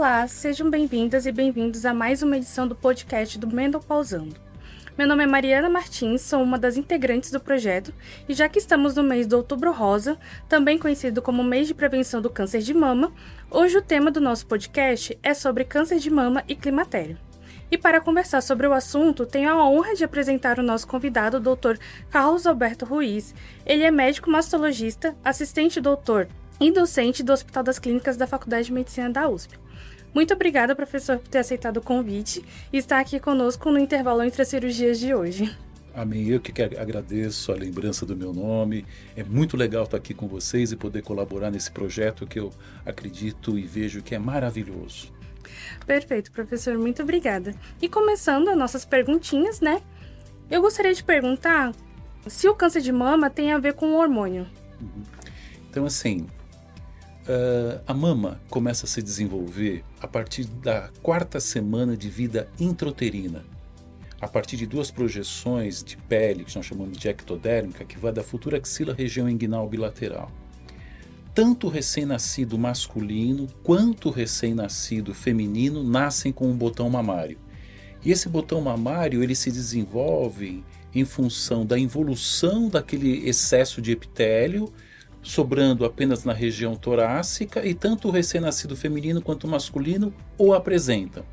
Olá, sejam bem-vindas e bem-vindos a mais uma edição do podcast do Mendopausando. Meu nome é Mariana Martins, sou uma das integrantes do projeto e já que estamos no mês do Outubro Rosa, também conhecido como mês de prevenção do câncer de mama, hoje o tema do nosso podcast é sobre câncer de mama e climatério. E para conversar sobre o assunto, tenho a honra de apresentar o nosso convidado, o Dr. Carlos Alberto Ruiz. Ele é médico mastologista, assistente doutor e docente do Hospital das Clínicas da Faculdade de Medicina da USP. Muito obrigada, professor, por ter aceitado o convite e estar aqui conosco no intervalo entre as cirurgias de hoje. Amém. Eu que agradeço a lembrança do meu nome. É muito legal estar aqui com vocês e poder colaborar nesse projeto que eu acredito e vejo que é maravilhoso. Perfeito, professor, muito obrigada. E começando as nossas perguntinhas, né? Eu gostaria de perguntar se o câncer de mama tem a ver com o hormônio. Uhum. Então, assim, uh, a mama começa a se desenvolver a partir da quarta semana de vida intrauterina, a partir de duas projeções de pele, que nós chamamos de ectodérmica, que vai da futura axila região inguinal bilateral tanto o recém-nascido masculino quanto o recém-nascido feminino nascem com um botão mamário. E esse botão mamário ele se desenvolve em função da involução daquele excesso de epitélio, sobrando apenas na região torácica, e tanto o recém-nascido feminino quanto o masculino o apresentam.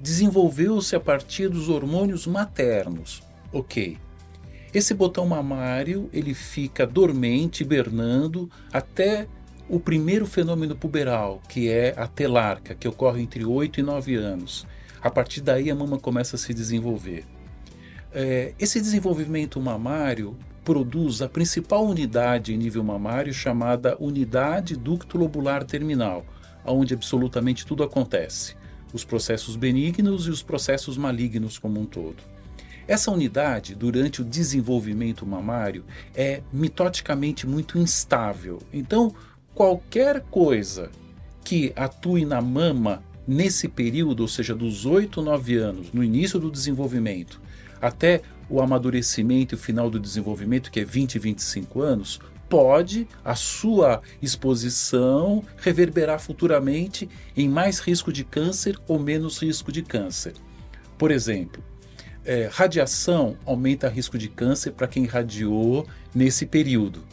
Desenvolveu-se a partir dos hormônios maternos. Ok. Esse botão mamário ele fica dormente, hibernando, até o primeiro fenômeno puberal, que é a telarca, que ocorre entre 8 e 9 anos. A partir daí a mama começa a se desenvolver. É, esse desenvolvimento mamário produz a principal unidade em nível mamário chamada unidade ducto lobular terminal, onde absolutamente tudo acontece, os processos benignos e os processos malignos como um todo. Essa unidade, durante o desenvolvimento mamário, é mitoticamente muito instável. Então, qualquer coisa que atue na mama nesse período, ou seja, dos 8 9 anos, no início do desenvolvimento, até o amadurecimento e o final do desenvolvimento, que é 20 25 anos, pode a sua exposição reverberar futuramente em mais risco de câncer ou menos risco de câncer. Por exemplo, é, radiação aumenta risco de câncer para quem radiou nesse período.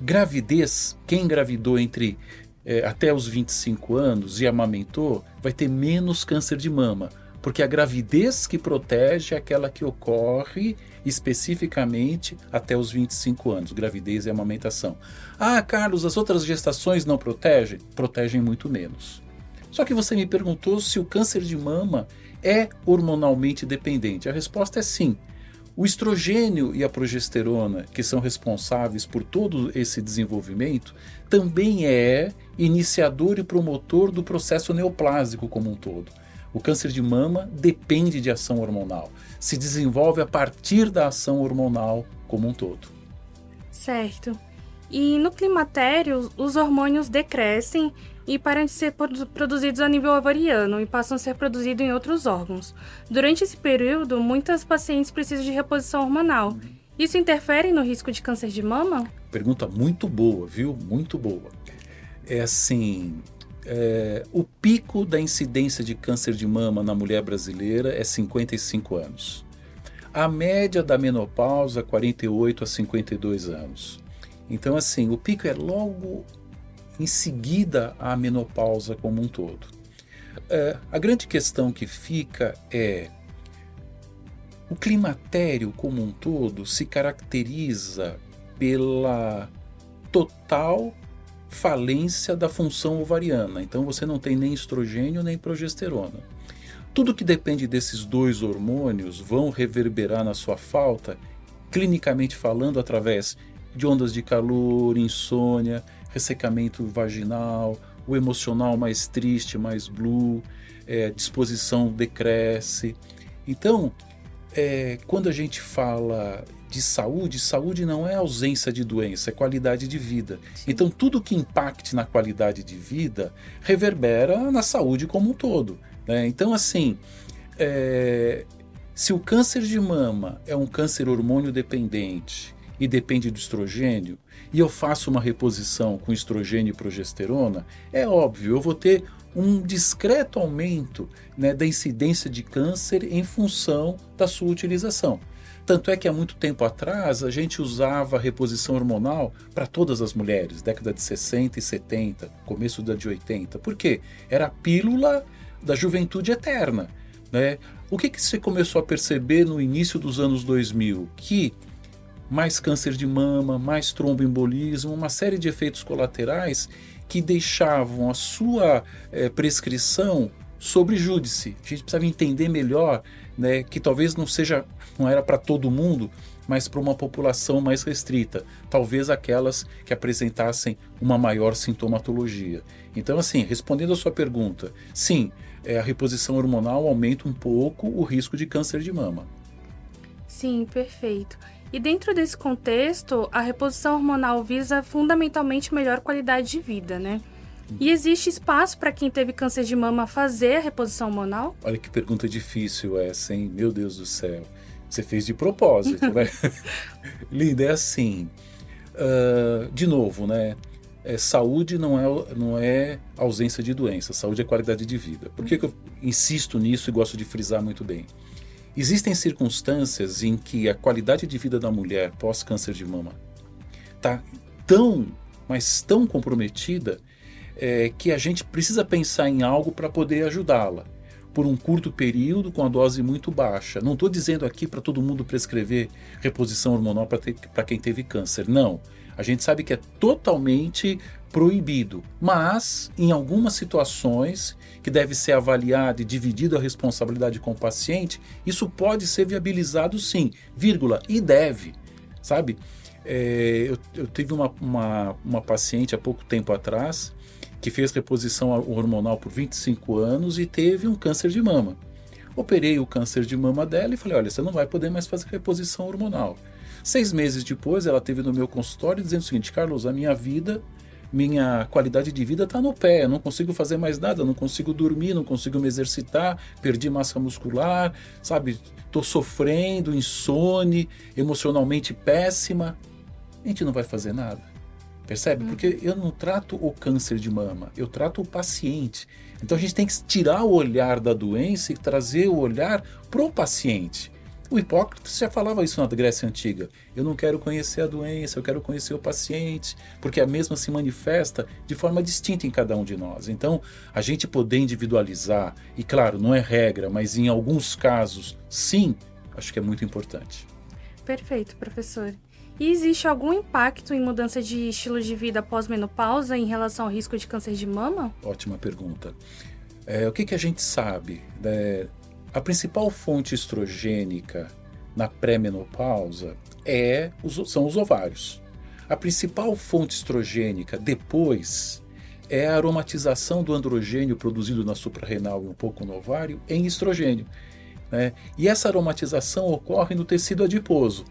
Gravidez, quem engravidou entre é, até os 25 anos e amamentou, vai ter menos câncer de mama, porque a gravidez que protege é aquela que ocorre especificamente até os 25 anos, gravidez e amamentação. Ah, Carlos, as outras gestações não protegem? Protegem muito menos. Só que você me perguntou se o câncer de mama é hormonalmente dependente? A resposta é sim. O estrogênio e a progesterona, que são responsáveis por todo esse desenvolvimento, também é iniciador e promotor do processo neoplásico como um todo. O câncer de mama depende de ação hormonal, se desenvolve a partir da ação hormonal como um todo. Certo. E no climatério, os hormônios decrescem e param de ser produzidos a nível ovariano e passam a ser produzidos em outros órgãos. Durante esse período, muitas pacientes precisam de reposição hormonal. Isso interfere no risco de câncer de mama? Pergunta muito boa, viu? Muito boa. É assim, é, o pico da incidência de câncer de mama na mulher brasileira é 55 anos. A média da menopausa, 48 a 52 anos. Então, assim, o pico é logo em seguida à menopausa como um todo. É, a grande questão que fica é o climatério como um todo se caracteriza pela total falência da função ovariana. Então você não tem nem estrogênio nem progesterona. Tudo que depende desses dois hormônios vão reverberar na sua falta, clinicamente falando, através de ondas de calor, insônia, ressecamento vaginal, o emocional mais triste, mais blue, é, disposição decresce. Então, é, quando a gente fala de saúde, saúde não é ausência de doença, é qualidade de vida. Sim. Então, tudo que impacte na qualidade de vida reverbera na saúde como um todo. Né? Então, assim, é, se o câncer de mama é um câncer hormônio dependente e depende do estrogênio, e eu faço uma reposição com estrogênio e progesterona, é óbvio, eu vou ter um discreto aumento né, da incidência de câncer em função da sua utilização. Tanto é que há muito tempo atrás a gente usava reposição hormonal para todas as mulheres, década de 60 e 70, começo da de 80. Por quê? Era a pílula da juventude eterna. Né? O que, que você começou a perceber no início dos anos 2000? Que mais câncer de mama, mais tromboembolismo, uma série de efeitos colaterais que deixavam a sua é, prescrição sobre júdice. A gente precisava entender melhor né, que talvez não seja, não era para todo mundo, mas para uma população mais restrita, talvez aquelas que apresentassem uma maior sintomatologia. Então, assim, respondendo a sua pergunta, sim, é, a reposição hormonal aumenta um pouco o risco de câncer de mama. Sim, perfeito. E dentro desse contexto, a reposição hormonal visa fundamentalmente melhor qualidade de vida, né? E existe espaço para quem teve câncer de mama fazer a reposição hormonal? Olha que pergunta difícil essa, hein? Meu Deus do céu. Você fez de propósito, né? Linda, é assim. Uh, de novo, né? É, saúde não é, não é ausência de doença, saúde é qualidade de vida. Por que, que eu insisto nisso e gosto de frisar muito bem? Existem circunstâncias em que a qualidade de vida da mulher pós-câncer de mama está tão, mas tão comprometida é, que a gente precisa pensar em algo para poder ajudá-la por um curto período com a dose muito baixa. Não estou dizendo aqui para todo mundo prescrever reposição hormonal para quem teve câncer. Não. A gente sabe que é totalmente proibido, mas em algumas situações que deve ser avaliada e dividida a responsabilidade com o paciente, isso pode ser viabilizado sim, vírgula, e deve, sabe? É, eu, eu tive uma, uma, uma paciente há pouco tempo atrás que fez reposição hormonal por 25 anos e teve um câncer de mama. Operei o câncer de mama dela e falei: olha, você não vai poder mais fazer reposição hormonal. Seis meses depois, ela teve no meu consultório dizendo o seguinte: Carlos, a minha vida, minha qualidade de vida está no pé, eu não consigo fazer mais nada, não consigo dormir, não consigo me exercitar, perdi massa muscular, sabe? Estou sofrendo, insone, emocionalmente péssima. A gente não vai fazer nada. Percebe? Uhum. Porque eu não trato o câncer de mama, eu trato o paciente. Então a gente tem que tirar o olhar da doença e trazer o olhar para o paciente. O Hipócrates já falava isso na Grécia Antiga. Eu não quero conhecer a doença, eu quero conhecer o paciente, porque a mesma se manifesta de forma distinta em cada um de nós. Então, a gente poder individualizar, e claro, não é regra, mas em alguns casos, sim, acho que é muito importante. Perfeito, professor. E existe algum impacto em mudança de estilo de vida pós-menopausa em relação ao risco de câncer de mama? Ótima pergunta. É, o que, que a gente sabe? É, a principal fonte estrogênica na pré-menopausa é, são os ovários. A principal fonte estrogênica depois é a aromatização do androgênio produzido na suprarrenal e um pouco no ovário em estrogênio. Né? E essa aromatização ocorre no tecido adiposo.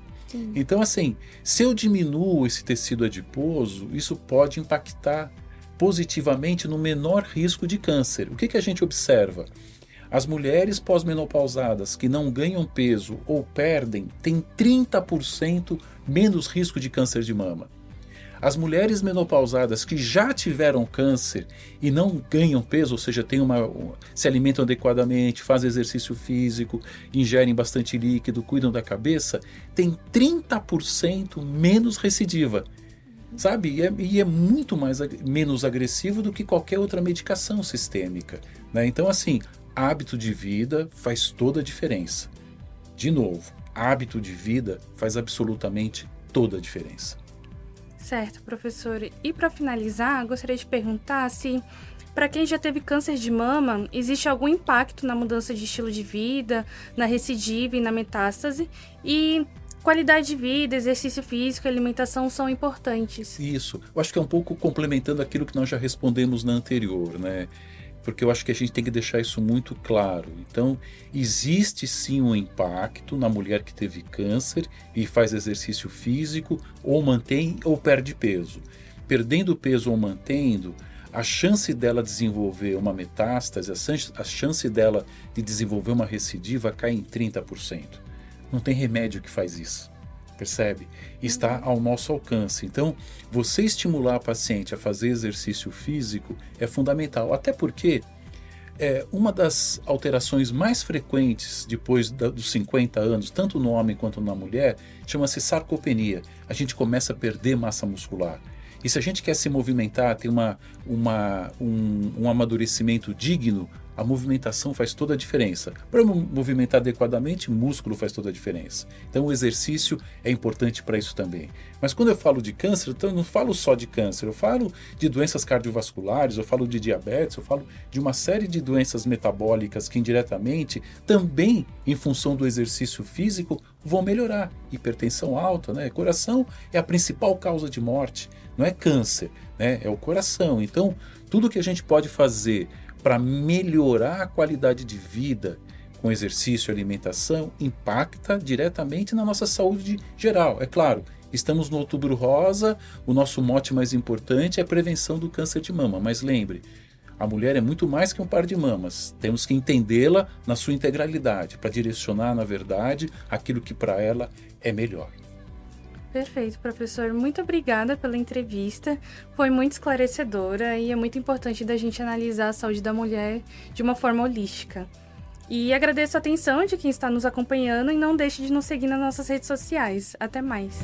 Então, assim, se eu diminuo esse tecido adiposo, isso pode impactar positivamente no menor risco de câncer. O que, que a gente observa? As mulheres pós-menopausadas que não ganham peso ou perdem têm 30% menos risco de câncer de mama. As mulheres menopausadas que já tiveram câncer e não ganham peso, ou seja, uma, se alimentam adequadamente, fazem exercício físico, ingerem bastante líquido, cuidam da cabeça, têm 30% menos recidiva. Sabe? E é, e é muito mais, menos agressivo do que qualquer outra medicação sistêmica. Né? Então, assim, hábito de vida faz toda a diferença. De novo, hábito de vida faz absolutamente toda a diferença. Certo, professor. E para finalizar, gostaria de perguntar se, para quem já teve câncer de mama, existe algum impacto na mudança de estilo de vida, na recidiva e na metástase? E qualidade de vida, exercício físico e alimentação são importantes. Isso. Eu acho que é um pouco complementando aquilo que nós já respondemos na anterior, né? Porque eu acho que a gente tem que deixar isso muito claro. Então, existe sim um impacto na mulher que teve câncer e faz exercício físico, ou mantém ou perde peso. Perdendo peso ou mantendo, a chance dela desenvolver uma metástase, a chance dela de desenvolver uma recidiva cai em 30%. Não tem remédio que faz isso. Percebe? Está ao nosso alcance. Então, você estimular a paciente a fazer exercício físico é fundamental, até porque é, uma das alterações mais frequentes depois da, dos 50 anos, tanto no homem quanto na mulher, chama-se sarcopenia. A gente começa a perder massa muscular. E se a gente quer se movimentar, ter uma, uma, um, um amadurecimento digno, a movimentação faz toda a diferença. Para movimentar adequadamente, músculo faz toda a diferença. Então, o exercício é importante para isso também. Mas quando eu falo de câncer, então eu não falo só de câncer, eu falo de doenças cardiovasculares, eu falo de diabetes, eu falo de uma série de doenças metabólicas que indiretamente, também em função do exercício físico, vão melhorar. Hipertensão alta, né? Coração é a principal causa de morte, não é câncer, né? É o coração. Então, tudo que a gente pode fazer para melhorar a qualidade de vida com exercício e alimentação impacta diretamente na nossa saúde geral. É claro, estamos no Outubro Rosa, o nosso mote mais importante é a prevenção do câncer de mama, mas lembre, a mulher é muito mais que um par de mamas. Temos que entendê-la na sua integralidade para direcionar, na verdade, aquilo que para ela é melhor. Perfeito, professor. Muito obrigada pela entrevista. Foi muito esclarecedora e é muito importante da gente analisar a saúde da mulher de uma forma holística. E agradeço a atenção de quem está nos acompanhando e não deixe de nos seguir nas nossas redes sociais. Até mais.